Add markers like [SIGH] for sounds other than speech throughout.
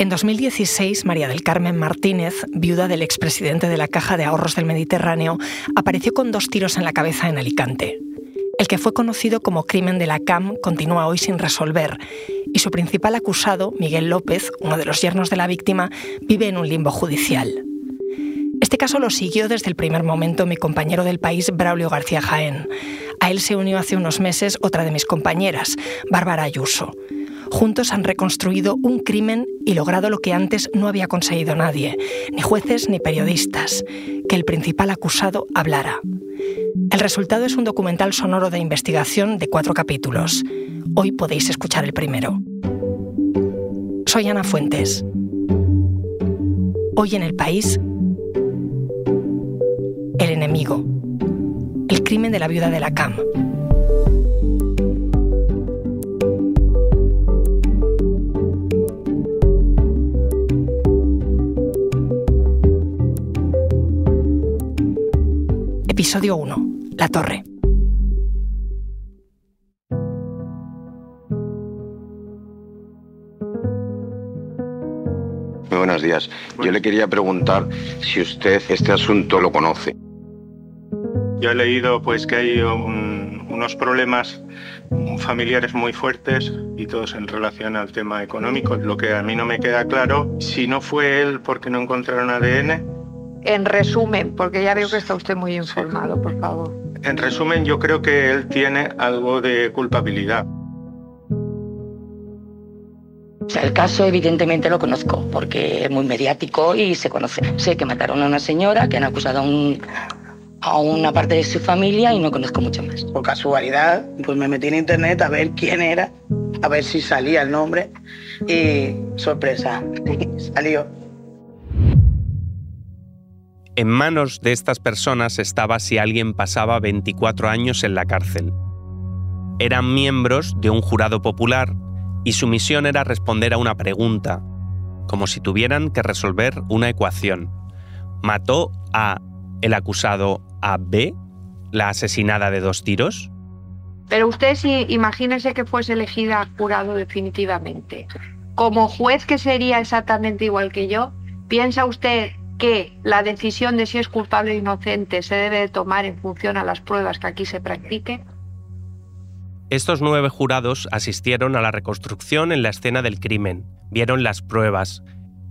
En 2016, María del Carmen Martínez, viuda del expresidente de la Caja de Ahorros del Mediterráneo, apareció con dos tiros en la cabeza en Alicante. El que fue conocido como crimen de la CAM continúa hoy sin resolver y su principal acusado, Miguel López, uno de los yernos de la víctima, vive en un limbo judicial. Este caso lo siguió desde el primer momento mi compañero del país, Braulio García Jaén. A él se unió hace unos meses otra de mis compañeras, Bárbara Ayuso. Juntos han reconstruido un crimen y logrado lo que antes no había conseguido nadie, ni jueces ni periodistas, que el principal acusado hablara. El resultado es un documental sonoro de investigación de cuatro capítulos. Hoy podéis escuchar el primero. Soy Ana Fuentes. Hoy en el país, el enemigo, el crimen de la viuda de la CAM. Episodio 1. La Torre. Muy buenos días. Yo le quería preguntar si usted este asunto lo conoce. Yo he leído pues que hay un- unos problemas familiares muy fuertes y todos en relación al tema económico. Lo que a mí no me queda claro, si no fue él porque no encontraron ADN, En resumen, porque ya veo que está usted muy informado, por favor. en resumen yo creo que él tiene algo de culpabilidad. O sea, el caso evidentemente lo conozco porque es muy mediático y se conoce. Sé que mataron a una señora, que han acusado a, un- a una parte de su familia y no conozco mucho más. Por casualidad, pues me metí en internet a ver quién era, a ver si salía el nombre y sorpresa, [LAUGHS] salió. En manos de estas personas estaba si alguien pasaba 24 años en la cárcel. Eran miembros de un jurado popular y su misión era responder a una pregunta, como si tuvieran que resolver una ecuación. ¿Mató a el acusado a B, la asesinada de dos tiros? Pero usted sí, imagínese que fuese elegida jurado definitivamente. Como juez que sería exactamente igual que yo, ¿piensa usted que la decisión de si es culpable o inocente se debe de tomar en función a las pruebas que aquí se practiquen? Estos nueve jurados asistieron a la reconstrucción en la escena del crimen, vieron las pruebas,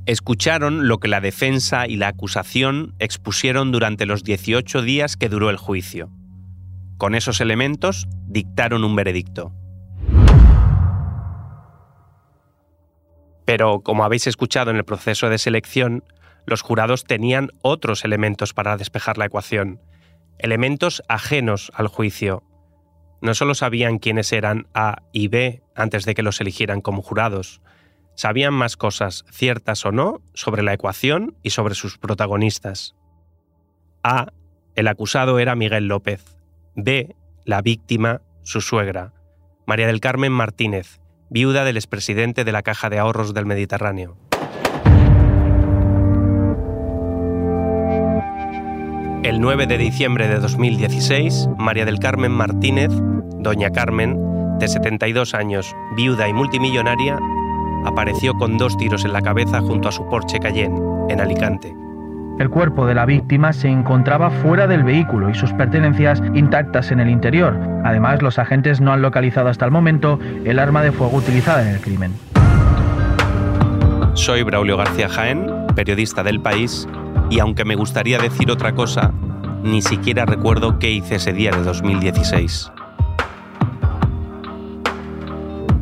escucharon lo que la defensa y la acusación expusieron durante los 18 días que duró el juicio. Con esos elementos dictaron un veredicto. Pero, como habéis escuchado en el proceso de selección, los jurados tenían otros elementos para despejar la ecuación, elementos ajenos al juicio, no solo sabían quiénes eran A y B antes de que los eligieran como jurados, sabían más cosas, ciertas o no, sobre la ecuación y sobre sus protagonistas. A. El acusado era Miguel López. B. La víctima, su suegra, María del Carmen Martínez, viuda del expresidente de la Caja de Ahorros del Mediterráneo. El 9 de diciembre de 2016, María del Carmen Martínez, doña Carmen, de 72 años, viuda y multimillonaria, apareció con dos tiros en la cabeza junto a su Porsche Cayenne, en Alicante. El cuerpo de la víctima se encontraba fuera del vehículo y sus pertenencias intactas en el interior. Además, los agentes no han localizado hasta el momento el arma de fuego utilizada en el crimen. Soy Braulio García Jaén, periodista del país, y aunque me gustaría decir otra cosa, ni siquiera recuerdo qué hice ese día de 2016.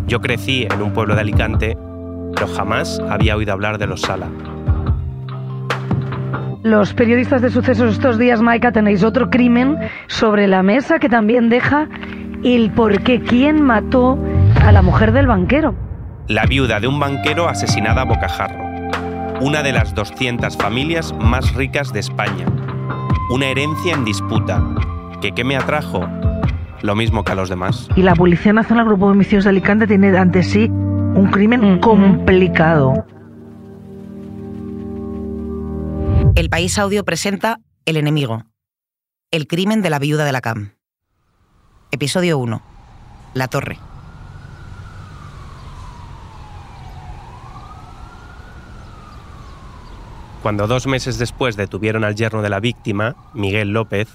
Yo crecí en un pueblo de Alicante, pero jamás había oído hablar de los Sala. Los periodistas de sucesos estos días, Maika, tenéis otro crimen sobre la mesa que también deja el por qué quién mató a la mujer del banquero. La viuda de un banquero asesinada a bocajarro. Una de las 200 familias más ricas de España. Una herencia en disputa. ¿Que qué me atrajo? Lo mismo que a los demás. Y la Policía Nacional Grupo de Homicidios de Alicante tiene ante sí un crimen complicado. El País Audio presenta El enemigo. El crimen de la viuda de la CAM. Episodio 1. La torre. Cuando dos meses después detuvieron al yerno de la víctima, Miguel López,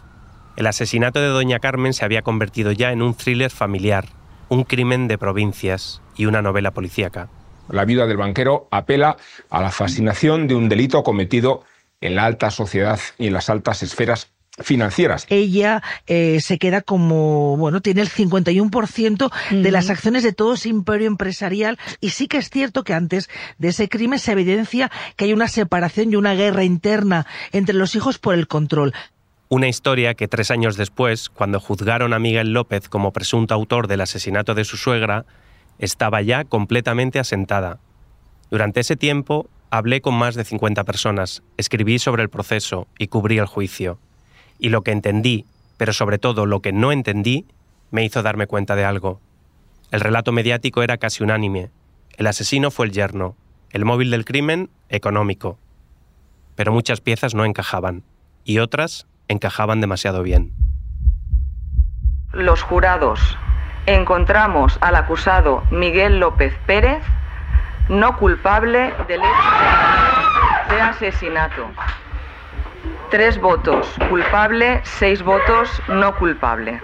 el asesinato de Doña Carmen se había convertido ya en un thriller familiar, un crimen de provincias y una novela policíaca. La vida del banquero apela a la fascinación de un delito cometido en la alta sociedad y en las altas esferas financieras. Ella eh, se queda como, bueno, tiene el 51% de las acciones de todo ese imperio empresarial y sí que es cierto que antes de ese crimen se evidencia que hay una separación y una guerra interna entre los hijos por el control. Una historia que tres años después, cuando juzgaron a Miguel López como presunto autor del asesinato de su suegra, estaba ya completamente asentada. Durante ese tiempo hablé con más de 50 personas, escribí sobre el proceso y cubrí el juicio. Y lo que entendí, pero sobre todo lo que no entendí, me hizo darme cuenta de algo. El relato mediático era casi unánime. El asesino fue el yerno, el móvil del crimen, económico. Pero muchas piezas no encajaban, y otras encajaban demasiado bien. Los jurados. Encontramos al acusado Miguel López Pérez no culpable del hecho de asesinato. Tres votos culpable, seis votos no culpable.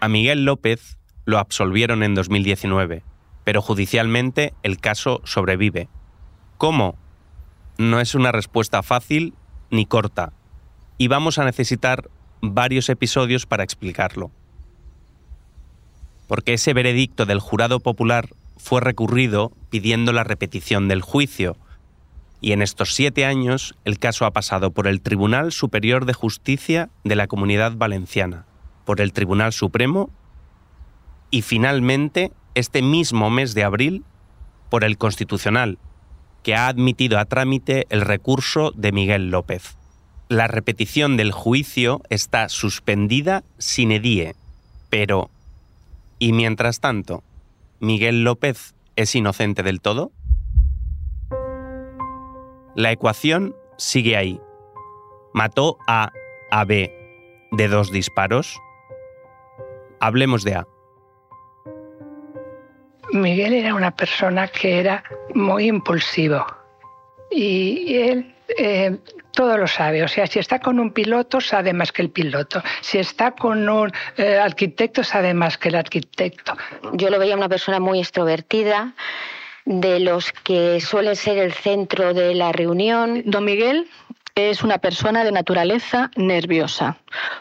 A Miguel López lo absolvieron en 2019, pero judicialmente el caso sobrevive. ¿Cómo? No es una respuesta fácil ni corta, y vamos a necesitar varios episodios para explicarlo. Porque ese veredicto del jurado popular fue recurrido pidiendo la repetición del juicio, y en estos siete años el caso ha pasado por el Tribunal Superior de Justicia de la Comunidad Valenciana, por el Tribunal Supremo y finalmente, este mismo mes de abril, por el Constitucional, que ha admitido a trámite el recurso de Miguel López. La repetición del juicio está suspendida sin edie, pero ¿y mientras tanto, Miguel López es inocente del todo? La ecuación sigue ahí. ¿Mató a a B de dos disparos? Hablemos de A. Miguel era una persona que era muy impulsivo y él eh, todo lo sabe. O sea, si está con un piloto, sabe más que el piloto. Si está con un eh, arquitecto, sabe más que el arquitecto. Yo lo veía una persona muy extrovertida de los que suele ser el centro de la reunión. Don Miguel es una persona de naturaleza nerviosa,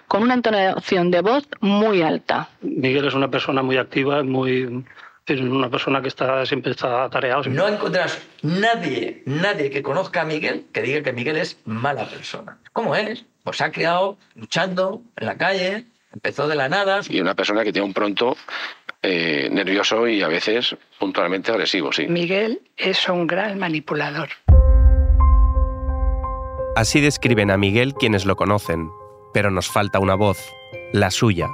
con una entonación de voz muy alta. Miguel es una persona muy activa, muy es una persona que está siempre está atareado. No encontrarás nadie, nadie que conozca a Miguel que diga que Miguel es mala persona. ¿Cómo es? Pues se ha criado luchando en la calle, empezó de la nada. Y una persona que tiene un pronto eh, nervioso y a veces puntualmente agresivo, sí. Miguel es un gran manipulador. Así describen a Miguel quienes lo conocen, pero nos falta una voz, la suya.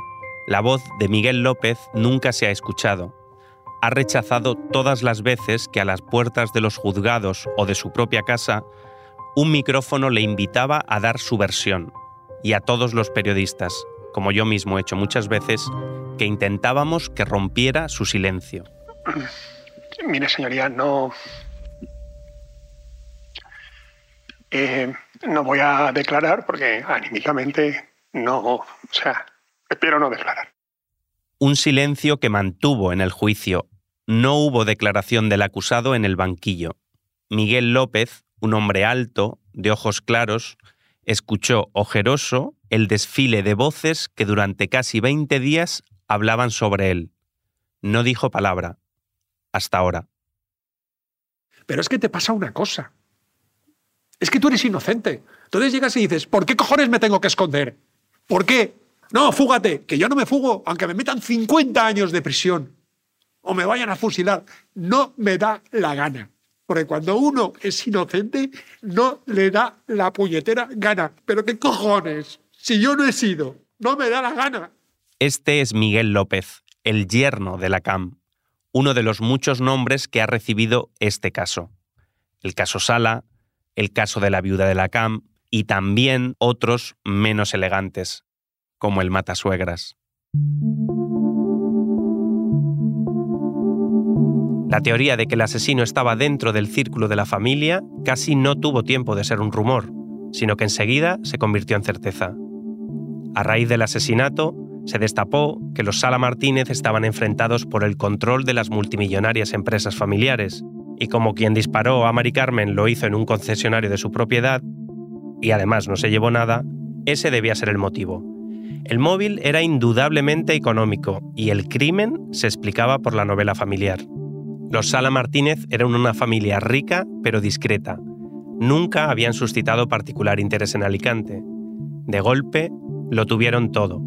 La voz de Miguel López nunca se ha escuchado. Ha rechazado todas las veces que a las puertas de los juzgados o de su propia casa un micrófono le invitaba a dar su versión, y a todos los periodistas, como yo mismo he hecho muchas veces, que intentábamos que rompiera su silencio. [CLEARS THROAT] Mire, señoría, no. Eh, no voy a declarar porque anímicamente no. O sea, espero no declarar. Un silencio que mantuvo en el juicio. No hubo declaración del acusado en el banquillo. Miguel López, un hombre alto, de ojos claros, escuchó ojeroso el desfile de voces que durante casi 20 días hablaban sobre él. No dijo palabra. Hasta ahora. Pero es que te pasa una cosa. Es que tú eres inocente. Entonces llegas y dices, ¿por qué cojones me tengo que esconder? ¿Por qué? No, fúgate, que yo no me fugo, aunque me metan 50 años de prisión o me vayan a fusilar. No me da la gana. Porque cuando uno es inocente, no le da la puñetera gana. Pero qué cojones, si yo no he sido, no me da la gana. Este es Miguel López, el yerno de la CAM, uno de los muchos nombres que ha recibido este caso. El caso Sala, el caso de la viuda de la CAM y también otros menos elegantes, como el Matasuegras. La teoría de que el asesino estaba dentro del círculo de la familia casi no tuvo tiempo de ser un rumor, sino que enseguida se convirtió en certeza. A raíz del asesinato, se destapó que los Sala Martínez estaban enfrentados por el control de las multimillonarias empresas familiares, y como quien disparó a Mari Carmen lo hizo en un concesionario de su propiedad, y además no se llevó nada, ese debía ser el motivo. El móvil era indudablemente económico y el crimen se explicaba por la novela familiar. Los Sala Martínez eran una familia rica pero discreta. Nunca habían suscitado particular interés en Alicante. De golpe, lo tuvieron todo,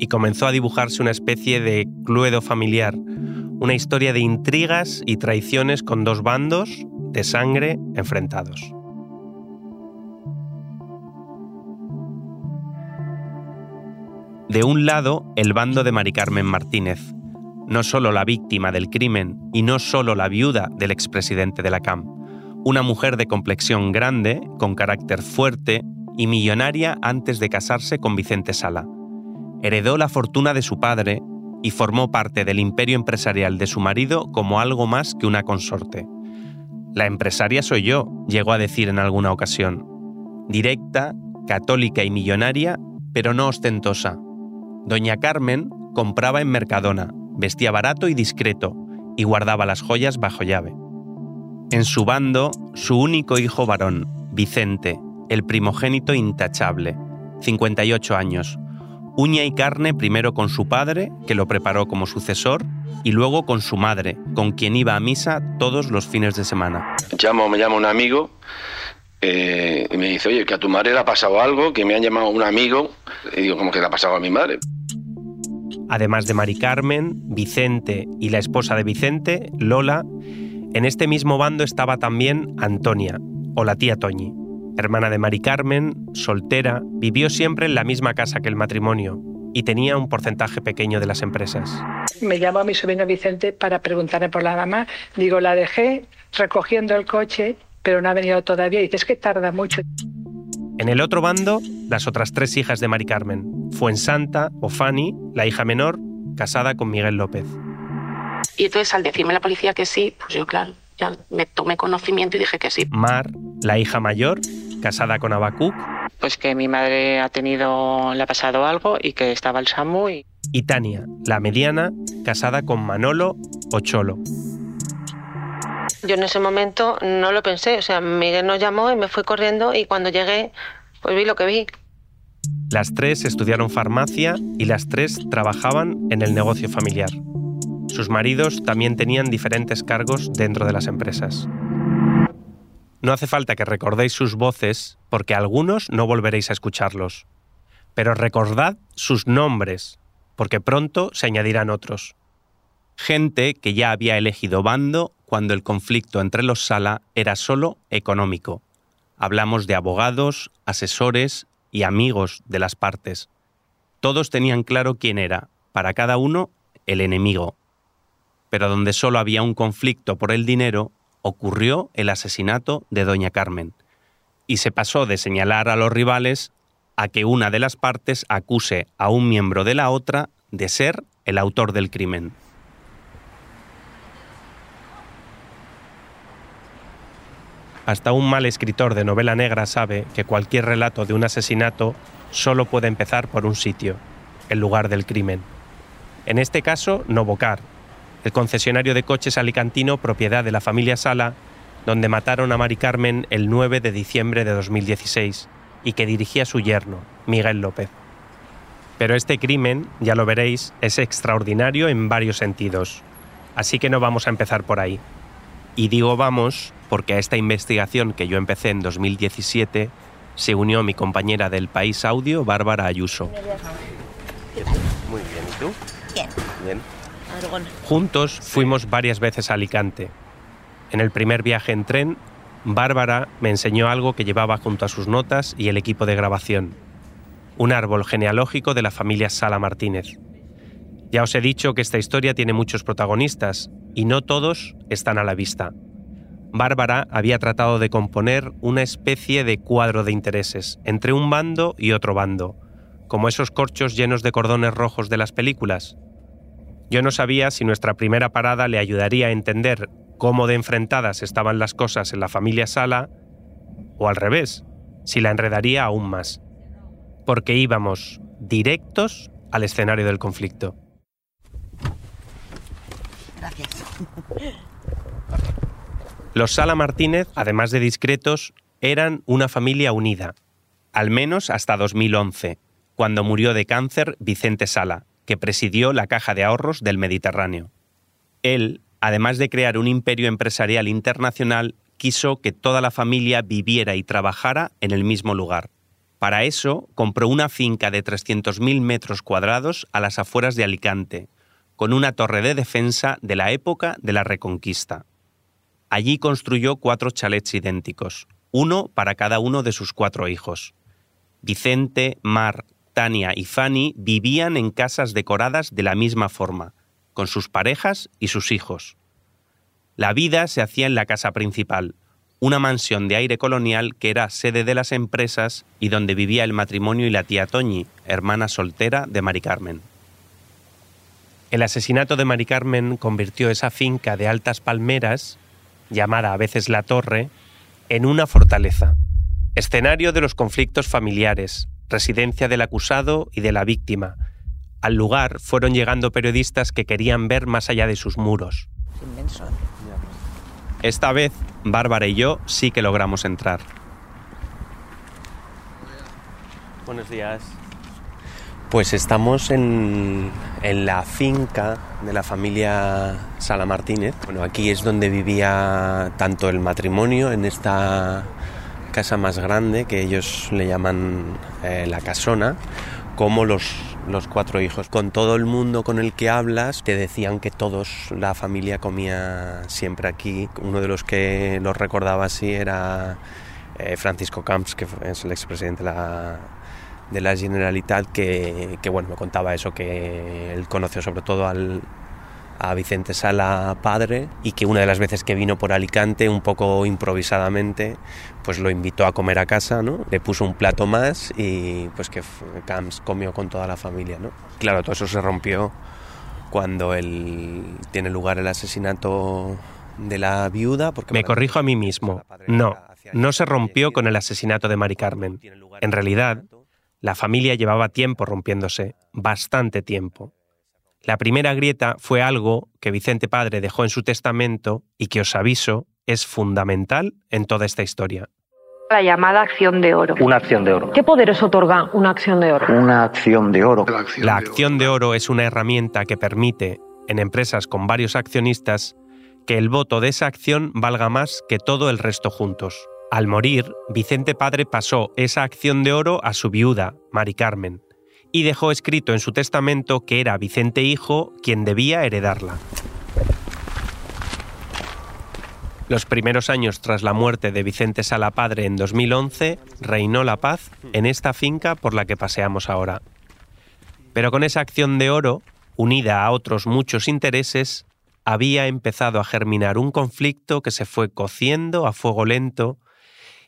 y comenzó a dibujarse una especie de cluedo familiar, una historia de intrigas y traiciones con dos bandos de sangre enfrentados. De un lado, el bando de Mari Carmen Martínez, no solo la víctima del crimen y no solo la viuda del expresidente de la CAM, una mujer de complexión grande, con carácter fuerte y millonaria antes de casarse con Vicente Sala. Heredó la fortuna de su padre y formó parte del imperio empresarial de su marido como algo más que una consorte. La empresaria soy yo, llegó a decir en alguna ocasión. Directa, católica y millonaria, pero no ostentosa. Doña Carmen compraba en Mercadona, vestía barato y discreto, y guardaba las joyas bajo llave. En su bando, su único hijo varón, Vicente, el primogénito intachable, 58 años, uña y carne primero con su padre, que lo preparó como sucesor, y luego con su madre, con quien iba a misa todos los fines de semana. Llamo, me llama un amigo eh, y me dice, oye, que a tu madre le ha pasado algo, que me han llamado un amigo. Y digo, ¿cómo que le ha pasado a mi madre? Además de Mari Carmen, Vicente y la esposa de Vicente, Lola, en este mismo bando estaba también Antonia, o la tía Toñi. Hermana de Mari Carmen, soltera, vivió siempre en la misma casa que el matrimonio y tenía un porcentaje pequeño de las empresas. Me llamó a mi sobrino Vicente para preguntarme por la mamá. Digo, la dejé recogiendo el coche, pero no ha venido todavía. Y dice, que tarda mucho. En el otro bando, las otras tres hijas de Mari Carmen. Fuensanta o Fanny, la hija menor, casada con Miguel López. Y entonces al decirme la policía que sí, pues yo claro, ya me tomé conocimiento y dije que sí. Mar, la hija mayor, casada con Abacuc. Pues que mi madre ha tenido, le ha pasado algo y que estaba el SAMU y... Y Tania, la mediana, casada con Manolo o Cholo. Yo en ese momento no lo pensé, o sea, Miguel nos llamó y me fui corriendo y cuando llegué, pues vi lo que vi. Las tres estudiaron farmacia y las tres trabajaban en el negocio familiar. Sus maridos también tenían diferentes cargos dentro de las empresas. No hace falta que recordéis sus voces porque algunos no volveréis a escucharlos. Pero recordad sus nombres porque pronto se añadirán otros. Gente que ya había elegido bando cuando el conflicto entre los Sala era solo económico. Hablamos de abogados, asesores y amigos de las partes. Todos tenían claro quién era, para cada uno, el enemigo. Pero donde solo había un conflicto por el dinero, ocurrió el asesinato de Doña Carmen, y se pasó de señalar a los rivales a que una de las partes acuse a un miembro de la otra de ser el autor del crimen. Hasta un mal escritor de novela negra sabe que cualquier relato de un asesinato solo puede empezar por un sitio, el lugar del crimen. En este caso, Novocar, el concesionario de coches alicantino propiedad de la familia Sala, donde mataron a Mari Carmen el 9 de diciembre de 2016 y que dirigía su yerno, Miguel López. Pero este crimen, ya lo veréis, es extraordinario en varios sentidos. Así que no vamos a empezar por ahí. Y digo vamos porque a esta investigación que yo empecé en 2017 se unió mi compañera del País Audio, Bárbara Ayuso. Muy bien, ¿y tú? Bien. Bien. Juntos fuimos varias veces a Alicante. En el primer viaje en tren, Bárbara me enseñó algo que llevaba junto a sus notas y el equipo de grabación. Un árbol genealógico de la familia Sala Martínez. Ya os he dicho que esta historia tiene muchos protagonistas y no todos están a la vista. Bárbara había tratado de componer una especie de cuadro de intereses entre un bando y otro bando, como esos corchos llenos de cordones rojos de las películas. Yo no sabía si nuestra primera parada le ayudaría a entender cómo de enfrentadas estaban las cosas en la familia Sala, o al revés, si la enredaría aún más, porque íbamos directos al escenario del conflicto. Los Sala Martínez, además de discretos, eran una familia unida, al menos hasta 2011, cuando murió de cáncer Vicente Sala, que presidió la Caja de Ahorros del Mediterráneo. Él, además de crear un imperio empresarial internacional, quiso que toda la familia viviera y trabajara en el mismo lugar. Para eso compró una finca de 300.000 metros cuadrados a las afueras de Alicante, con una torre de defensa de la época de la Reconquista. Allí construyó cuatro chalets idénticos, uno para cada uno de sus cuatro hijos. Vicente, Mar, Tania y Fanny vivían en casas decoradas de la misma forma, con sus parejas y sus hijos. La vida se hacía en la casa principal, una mansión de aire colonial que era sede de las empresas y donde vivía el matrimonio y la tía Toñi, hermana soltera de Mari Carmen. El asesinato de Mari Carmen convirtió esa finca de altas palmeras, llamada a veces la Torre, en una fortaleza, escenario de los conflictos familiares, residencia del acusado y de la víctima. Al lugar fueron llegando periodistas que querían ver más allá de sus muros. Esta vez, Bárbara y yo sí que logramos entrar. Buenos días. Pues estamos en, en, la finca de la familia Sala Martínez. Bueno, aquí es donde vivía tanto el matrimonio en esta casa más grande que ellos le llaman eh, la casona, como los, los cuatro hijos. Con todo el mundo con el que hablas, te decían que todos, la familia comía siempre aquí. Uno de los que los recordaba así era eh, Francisco Camps, que es el expresidente de la de la Generalitat que, que, bueno, me contaba eso, que él conoció sobre todo al, a Vicente Sala padre y que una de las veces que vino por Alicante, un poco improvisadamente, pues lo invitó a comer a casa, ¿no? Le puso un plato más y pues que Camps comió con toda la familia, ¿no? Claro, todo eso se rompió cuando él tiene lugar el asesinato de la viuda. Porque Me corrijo a mí mismo. No, no se rompió con el asesinato de Mari Carmen. En realidad, la familia llevaba tiempo rompiéndose, bastante tiempo. La primera grieta fue algo que Vicente Padre dejó en su testamento y que os aviso es fundamental en toda esta historia. La llamada acción de oro. Una acción de oro. ¿Qué poderes otorga una acción de oro? Una acción de oro. La acción de oro es una herramienta que permite, en empresas con varios accionistas, que el voto de esa acción valga más que todo el resto juntos. Al morir, Vicente Padre pasó esa acción de oro a su viuda, Mari Carmen, y dejó escrito en su testamento que era Vicente Hijo quien debía heredarla. Los primeros años tras la muerte de Vicente Sala Padre en 2011, reinó la paz en esta finca por la que paseamos ahora. Pero con esa acción de oro, unida a otros muchos intereses, había empezado a germinar un conflicto que se fue cociendo a fuego lento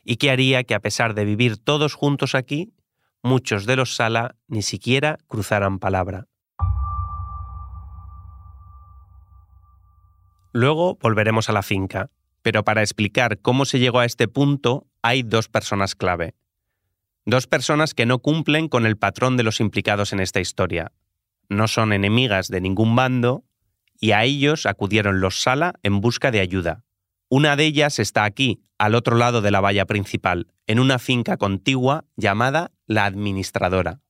y que haría que a pesar de vivir todos juntos aquí, muchos de los Sala ni siquiera cruzaran palabra. Luego volveremos a la finca, pero para explicar cómo se llegó a este punto hay dos personas clave. Dos personas que no cumplen con el patrón de los implicados en esta historia. No son enemigas de ningún bando y a ellos acudieron los Sala en busca de ayuda. Una de ellas está aquí, al otro lado de la valla principal, en una finca contigua llamada La Administradora.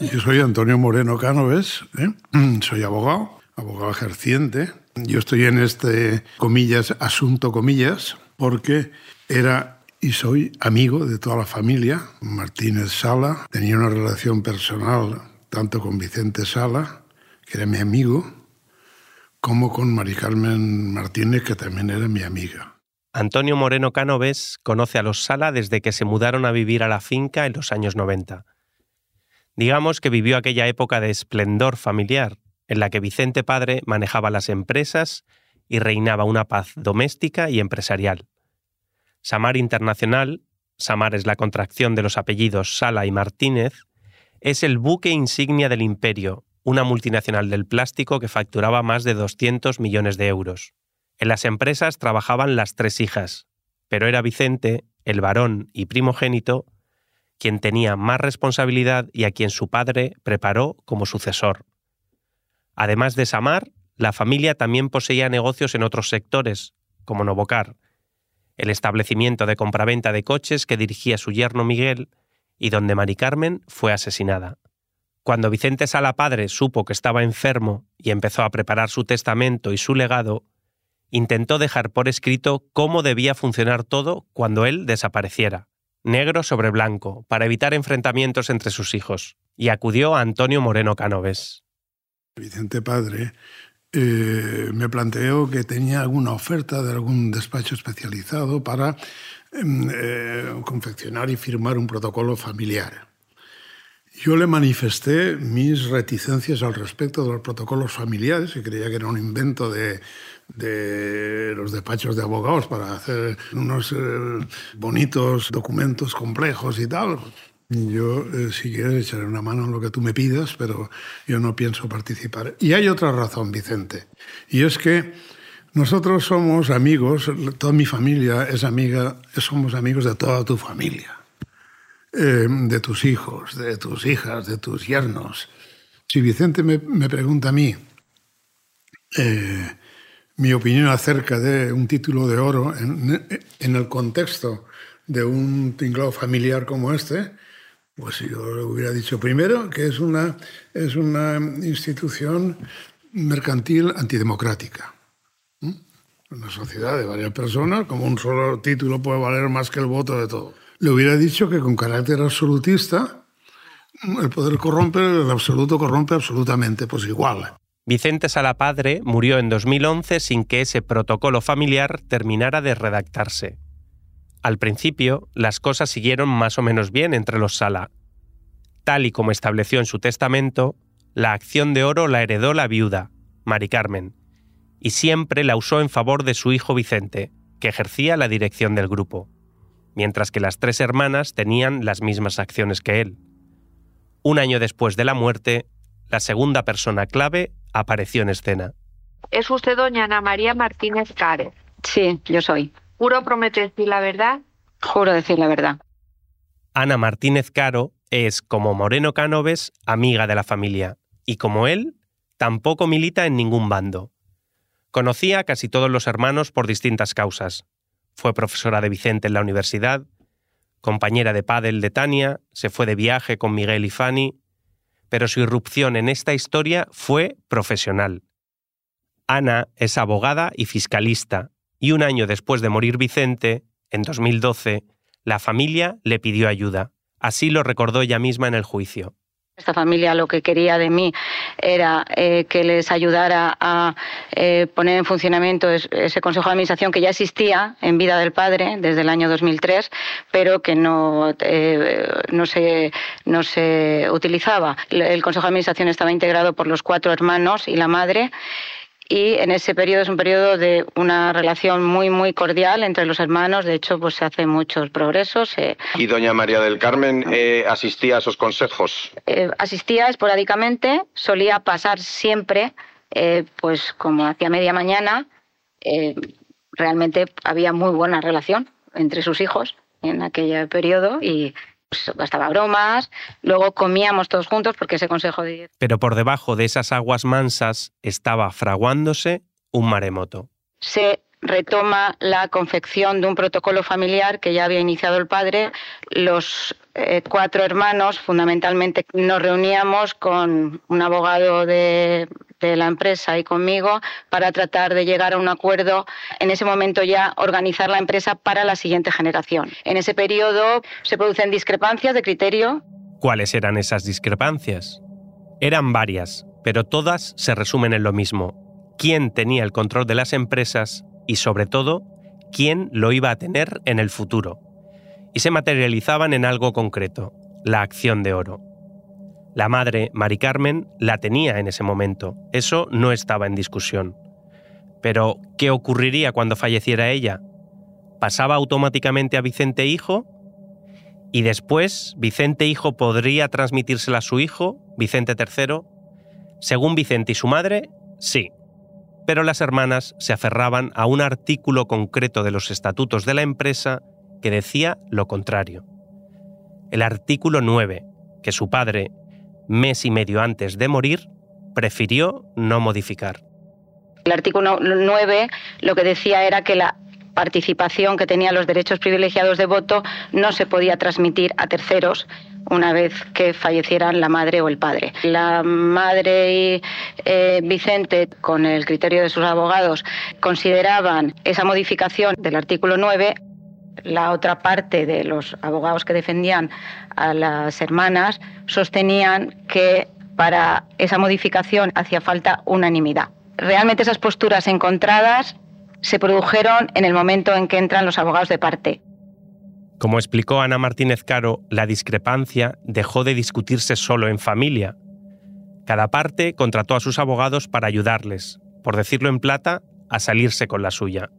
Yo soy Antonio Moreno Cánoves, ¿eh? [CLEARS THROAT] soy abogado, abogado ejerciente. Yo estoy en este, comillas, asunto, comillas, porque era y soy amigo de toda la familia. Martínez Sala tenía una relación personal tanto con Vicente Sala, que era mi amigo, como con Mari Carmen Martínez, que también era mi amiga. Antonio Moreno Cánoves conoce a los Sala desde que se mudaron a vivir a la finca en los años 90. Digamos que vivió aquella época de esplendor familiar, en la que Vicente Padre manejaba las empresas y reinaba una paz doméstica y empresarial. Samar Internacional, Samar es la contracción de los apellidos Sala y Martínez, es el buque insignia del imperio, una multinacional del plástico que facturaba más de 200 millones de euros. En las empresas trabajaban las tres hijas, pero era Vicente, el varón y primogénito, quien tenía más responsabilidad y a quien su padre preparó como sucesor. Además de Samar, la familia también poseía negocios en otros sectores, como Novocar, el establecimiento de compraventa de coches que dirigía su yerno Miguel y donde Mari Carmen fue asesinada. Cuando Vicente Sala padre supo que estaba enfermo y empezó a preparar su testamento y su legado, intentó dejar por escrito cómo debía funcionar todo cuando él desapareciera, negro sobre blanco, para evitar enfrentamientos entre sus hijos, y acudió a Antonio Moreno Canoves. Vicente Padre eh, me planteó que tenía alguna oferta de algún despacho especializado para em, eh, confeccionar y firmar un protocolo familiar. Yo le manifesté mis reticencias al respecto de los protocolos familiares, y creía que era un invento de, de los despachos de abogados para hacer unos eh, bonitos documentos complejos y tal. Yo, eh, si quieres, echaré una mano en lo que tú me pidas, pero yo no pienso participar. Y hay otra razón, Vicente, y es que nosotros somos amigos, toda mi familia es amiga, somos amigos de toda tu familia, eh, de tus hijos, de tus hijas, de tus yernos. Si Vicente me, pregunta a mí eh, mi opinión acerca de un título de oro en, el contexto de un tinglado familiar como este, pues yo le hubiera dicho primero que es una, es una institución mercantil antidemocrática. Una sociedad de varias personas, como un solo título puede valer más que el voto de todos. Le hubiera dicho que con carácter absolutista el poder corrompe, el absoluto corrompe absolutamente, pues igual. Vicente Salapadre murió en 2011 sin que ese protocolo familiar terminara de redactarse. Al principio, las cosas siguieron más o menos bien entre los Sala. Tal y como estableció en su testamento, la acción de oro la heredó la viuda, Mari Carmen, y siempre la usó en favor de su hijo Vicente, que ejercía la dirección del grupo, mientras que las tres hermanas tenían las mismas acciones que él. Un año después de la muerte, la segunda persona clave apareció en escena. ¿Es usted doña Ana María Martínez Cárez? Sí, yo soy. ¿Juro prometer decir la verdad? Juro decir la verdad. Ana Martínez Caro es, como Moreno Cánoves, amiga de la familia, y como él, tampoco milita en ningún bando. Conocía a casi todos los hermanos por distintas causas. Fue profesora de Vicente en la universidad, compañera de pádel de Tania, se fue de viaje con Miguel y Fanny, pero su irrupción en esta historia fue profesional. Ana es abogada y fiscalista, y un año después de morir Vicente, en 2012, la familia le pidió ayuda. Así lo recordó ella misma en el juicio. Esta familia lo que quería de mí era eh, que les ayudara a eh, poner en funcionamiento ese Consejo de Administración que ya existía en vida del padre desde el año 2003, pero que no, eh, no, se, no se utilizaba. El Consejo de Administración estaba integrado por los cuatro hermanos y la madre y en ese periodo es un periodo de una relación muy muy cordial entre los hermanos. De hecho pues se hacen muchos progresos eh. y doña María del Carmen eh, asistía a esos consejos eh, asistía esporádicamente solía pasar siempre pues como hacía media mañana. Realmente había muy buena relación entre sus hijos en aquel periodo y pues, gastaba bromas, luego comíamos todos juntos porque ese consejo de... Pero por debajo de esas aguas mansas estaba fraguándose un maremoto. Se retoma la confección de un protocolo familiar que ya había iniciado el padre. Los eh, cuatro hermanos, fundamentalmente, nos reuníamos con un abogado de de la empresa y conmigo para tratar de llegar a un acuerdo, en ese momento ya organizar la empresa para la siguiente generación. En ese periodo se producen discrepancias de criterio. ¿Cuáles eran esas discrepancias? Eran varias, pero todas se resumen en lo mismo. ¿Quién tenía el control de las empresas y, sobre todo, quién lo iba a tener en el futuro? Y se materializaban en algo concreto, la acción de oro. La madre, Mari Carmen, la tenía en ese momento. Eso no estaba en discusión. Pero, ¿qué ocurriría cuando falleciera ella? ¿Pasaba automáticamente a Vicente Hijo? ¿Y después Vicente Hijo podría transmitírsela a su hijo, Vicente III? Según Vicente y su madre, sí. pero las hermanas se aferraban a un artículo concreto de los estatutos de la empresa que decía lo contrario. El artículo 9, que su padre, mes y medio antes de morir, prefirió no modificar. El artículo 9 lo que decía era que la participación que tenían los derechos privilegiados de voto no se podía transmitir a terceros una vez que fallecieran la madre o el padre. La madre y eh, Vicente, con el criterio de sus abogados, consideraban esa modificación del artículo 9 la otra parte de los abogados que defendían a las hermanas sostenían que para esa modificación hacía falta unanimidad. Realmente esas posturas encontradas se produjeron en el momento en que entran los abogados de parte. Como explicó Ana Martínez Caro, la discrepancia dejó de discutirse solo en familia. Cada parte contrató a sus abogados para ayudarles, por decirlo en plata, a salirse con la suya.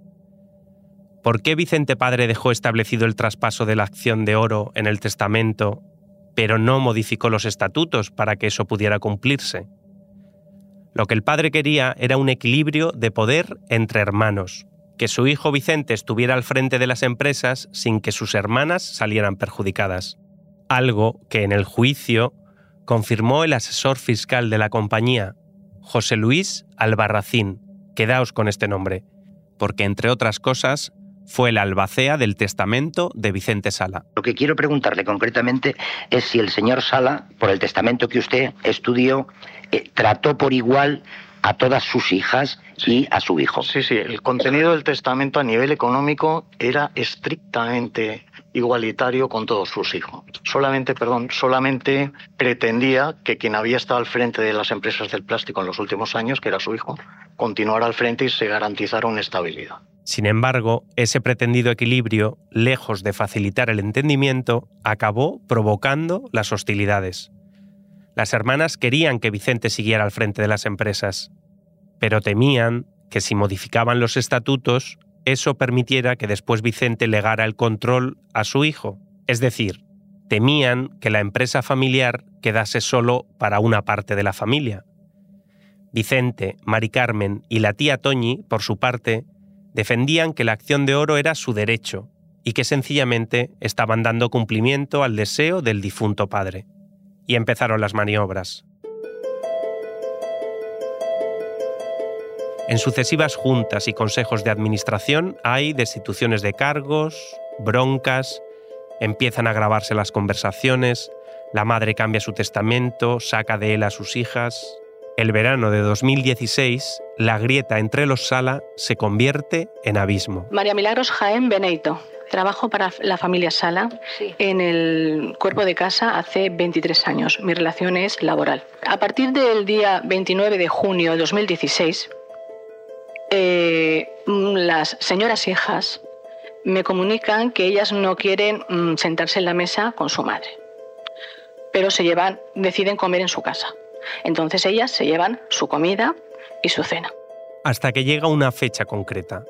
¿Por qué Vicente Padre dejó establecido el traspaso de la acción de oro en el testamento, pero no modificó los estatutos para que eso pudiera cumplirse? Lo que el padre quería era un equilibrio de poder entre hermanos, que su hijo Vicente estuviera al frente de las empresas sin que sus hermanas salieran perjudicadas. Algo que en el juicio confirmó el asesor fiscal de la compañía, José Luis Albarracín. Quedaos con este nombre, porque entre otras cosas fue la albacea del testamento de Vicente Sala. Lo que quiero preguntarle concretamente es si el señor Sala, por el testamento que usted estudió, eh, trató por igual a todas sus hijas y a su hijo. Sí, sí, el contenido del testamento a nivel económico era estrictamente igualitario con todos sus hijos. Solamente, perdón, solamente pretendía que quien había estado al frente de las empresas del plástico en los últimos años, que era su hijo, continuara al frente y se garantizara una estabilidad. Sin embargo, ese pretendido equilibrio, lejos de facilitar el entendimiento, acabó provocando las hostilidades. Las hermanas querían que Vicente siguiera al frente de las empresas, pero temían que si modificaban los estatutos, eso permitiera que después Vicente legara el control a su hijo. Es decir, temían que la empresa familiar quedase solo para una parte de la familia. Vicente, Mari Carmen y la tía Toñi, por su parte, defendían que la acción de oro era su derecho y que sencillamente estaban dando cumplimiento al deseo del difunto padre. Y empezaron las maniobras. En sucesivas juntas y consejos de administración hay destituciones de cargos, broncas, empiezan a grabarse las conversaciones, la madre cambia su testamento, saca de él a sus hijas. El verano de 2016, la grieta entre los Sala se convierte en abismo. María Milagros Jaén Beneito. Trabajo para la familia Sala en el cuerpo de casa hace 23 años. Mi relación es laboral. A partir del día 29 de junio de 2016, eh, las señoras hijas me comunican que ellas no quieren mm, sentarse en la mesa con su madre, pero se llevan, deciden comer en su casa. Entonces ellas se llevan su comida y su cena. Hasta que llega una fecha concreta,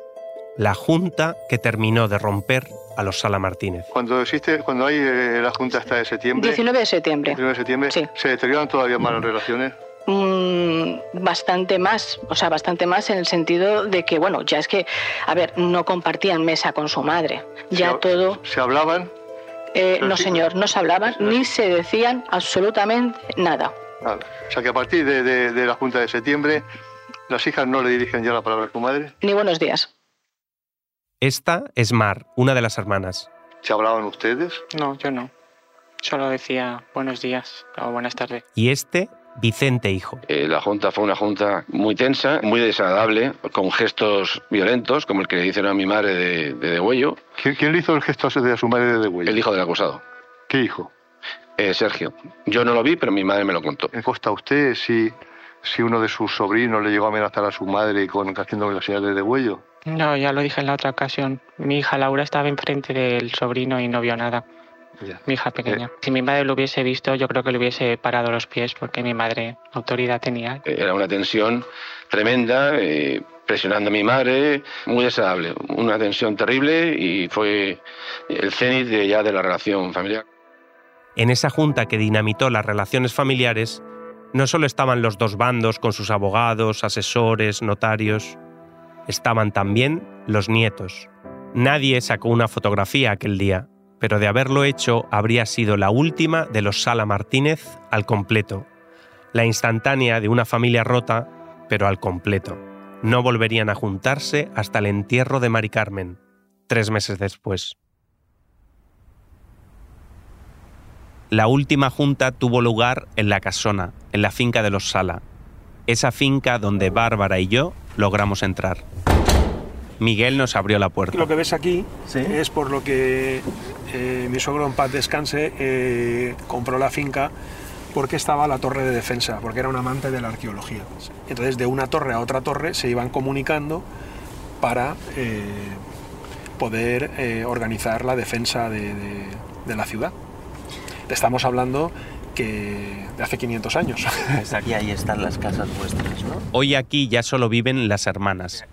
la junta que terminó de romper a los Sala Martínez. Cuando existe, cuando hay eh, la junta esta de septiembre. 19 de septiembre. 19 de septiembre. Sí. ¿Se deterioran todavía más las relaciones? Mm, bastante más, o sea, bastante más en el sentido de que, bueno, ya es que, a ver, no compartían mesa con su madre, ya ¿Se, todo... ¿Se hablaban? Eh, no, señor, no se hablaban ni se decían absolutamente nada. Nada. O sea que a partir de, de, de la Junta de septiembre, las hijas no le dirigen ya la palabra a su madre. Ni buenos días. Esta es Mar, una de las hermanas. ¿Se hablaban ustedes? No, yo no. Solo decía buenos días o buenas tardes. Y este, Vicente Hijo. Eh, la junta fue una junta muy tensa, muy desagradable, con gestos violentos, como el que le hicieron a mi madre de, de Degüello. ¿Quién, ¿Quién, le hizo el gesto de su madre de Degüello? El hijo del acusado. ¿Qué hijo? Eh, Sergio. Yo no lo vi, pero mi madre me lo contó. ¿Me consta a usted si, si uno de sus sobrinos le llegó a amenazar a su madre con haciéndole la señal de Degüello? No, ya lo dije en la otra ocasión. Mi hija Laura estaba enfrente del sobrino y no vio nada. Ya. Mi hija pequeña. Si mi madre lo hubiese visto, yo creo que le hubiese parado los pies porque mi madre autoridad tenía. Era una tensión tremenda, eh, presionando a mi madre, muy desagradable. Una tensión terrible y fue el cenit de ya de la relación familiar. En esa junta que dinamitó las relaciones familiares, No solo estaban los dos bandos con sus abogados, asesores, notarios, estaban también los nietos. Nadie sacó una fotografía aquel día, pero de haberlo hecho habría sido la última de los Sala Martínez al completo, la instantánea de una familia rota, pero al completo. No volverían a juntarse hasta el entierro de Mari Carmen, tres meses después. La última junta tuvo lugar en la casona, en la finca de los Sala, esa finca donde Bárbara y yo logramos entrar. Miguel nos abrió la puerta. Lo que ves aquí es por lo que eh, mi suegro en paz descanse eh, compró la finca porque estaba la torre de defensa, porque era un amante de la arqueología. Entonces de una torre a otra torre se iban comunicando para eh, poder organizar la defensa de, de la ciudad. Estamos hablando que de hace 500 años. Y ahí están las casas vuestras, ¿no? Hoy aquí ya solo viven las hermanas.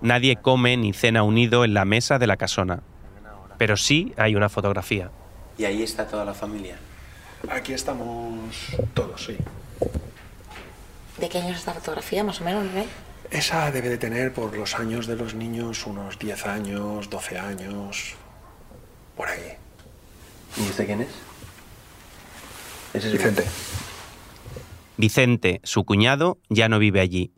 Nadie come ni cena unido en la mesa de la casona. Pero sí hay una fotografía. Y ahí está toda la familia. Aquí estamos todos, sí. ¿De qué años es esta fotografía, más o menos, Miguel? Esa debe de tener por los años de los niños unos 10 años, 12 años, por ahí. ¿Y este quién es? Ese es Vicente. Vicente, su cuñado, ya no vive allí.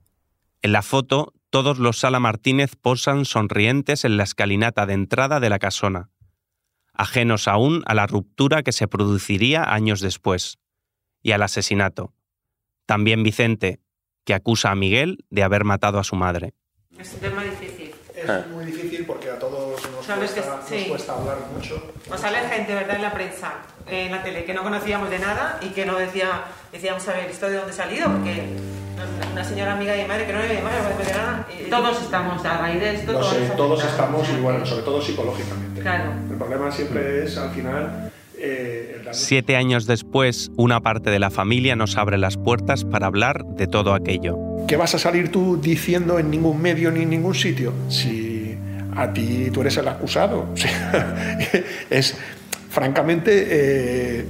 En la foto, todos los Sala Martínez posan sonrientes en la escalinata de entrada de la casona, ajenos aún a la ruptura que se produciría años después, y al asesinato. También Vicente, que acusa a Miguel de haber matado a su madre. Es un tema difícil. Es muy difícil porque a todos nos, cuesta, nos cuesta hablar mucho. O sale gente, ¿verdad?, en la prensa, en la tele, que no conocíamos de nada y que no decía, decíamos, a ver, ¿esto de dónde ha salido? Porque una señora amiga de mi madre que no me madre, no de nada. Y todos estamos a raíz de esto. Todos, sé, todos estamos y bueno, sobre todo psicológicamente. Claro. El problema siempre es, al final, eh, el Siete años después, una parte de la familia nos abre las puertas para hablar de todo aquello. ¿Qué vas a salir tú diciendo en ningún medio ni en ningún sitio? Si a ti tú eres el acusado. [LAUGHS] O sea, es francamente eh,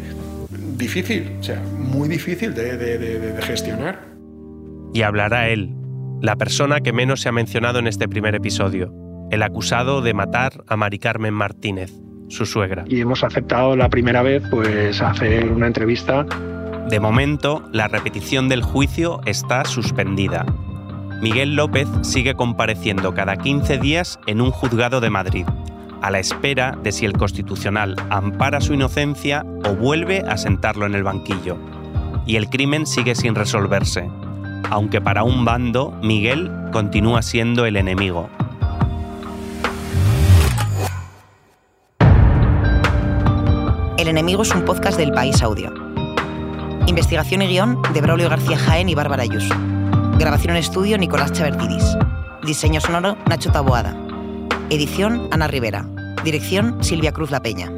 difícil, o sea, muy difícil de, de- de- de gestionar. Y hablará él, la persona que menos se ha mencionado en este primer episodio, el acusado de matar a Mari Carmen Martínez, su suegra. Y hemos aceptado la primera vez pues hacer una entrevista De momento, la repetición del juicio está suspendida. Miguel López sigue compareciendo cada 15 días en un juzgado de Madrid, a la espera de si el Constitucional ampara su inocencia o vuelve a sentarlo en el banquillo. Y el crimen sigue sin resolverse, aunque para un bando Miguel continúa siendo el enemigo. El enemigo es un podcast del País Audio. Investigación y guion de Braulio García Jaén y Bárbara Ayuso. Grabación en estudio Nicolás Chavertidis. Diseño sonoro Nacho Taboada. Edición Ana Rivera. Dirección Silvia Cruz La Peña.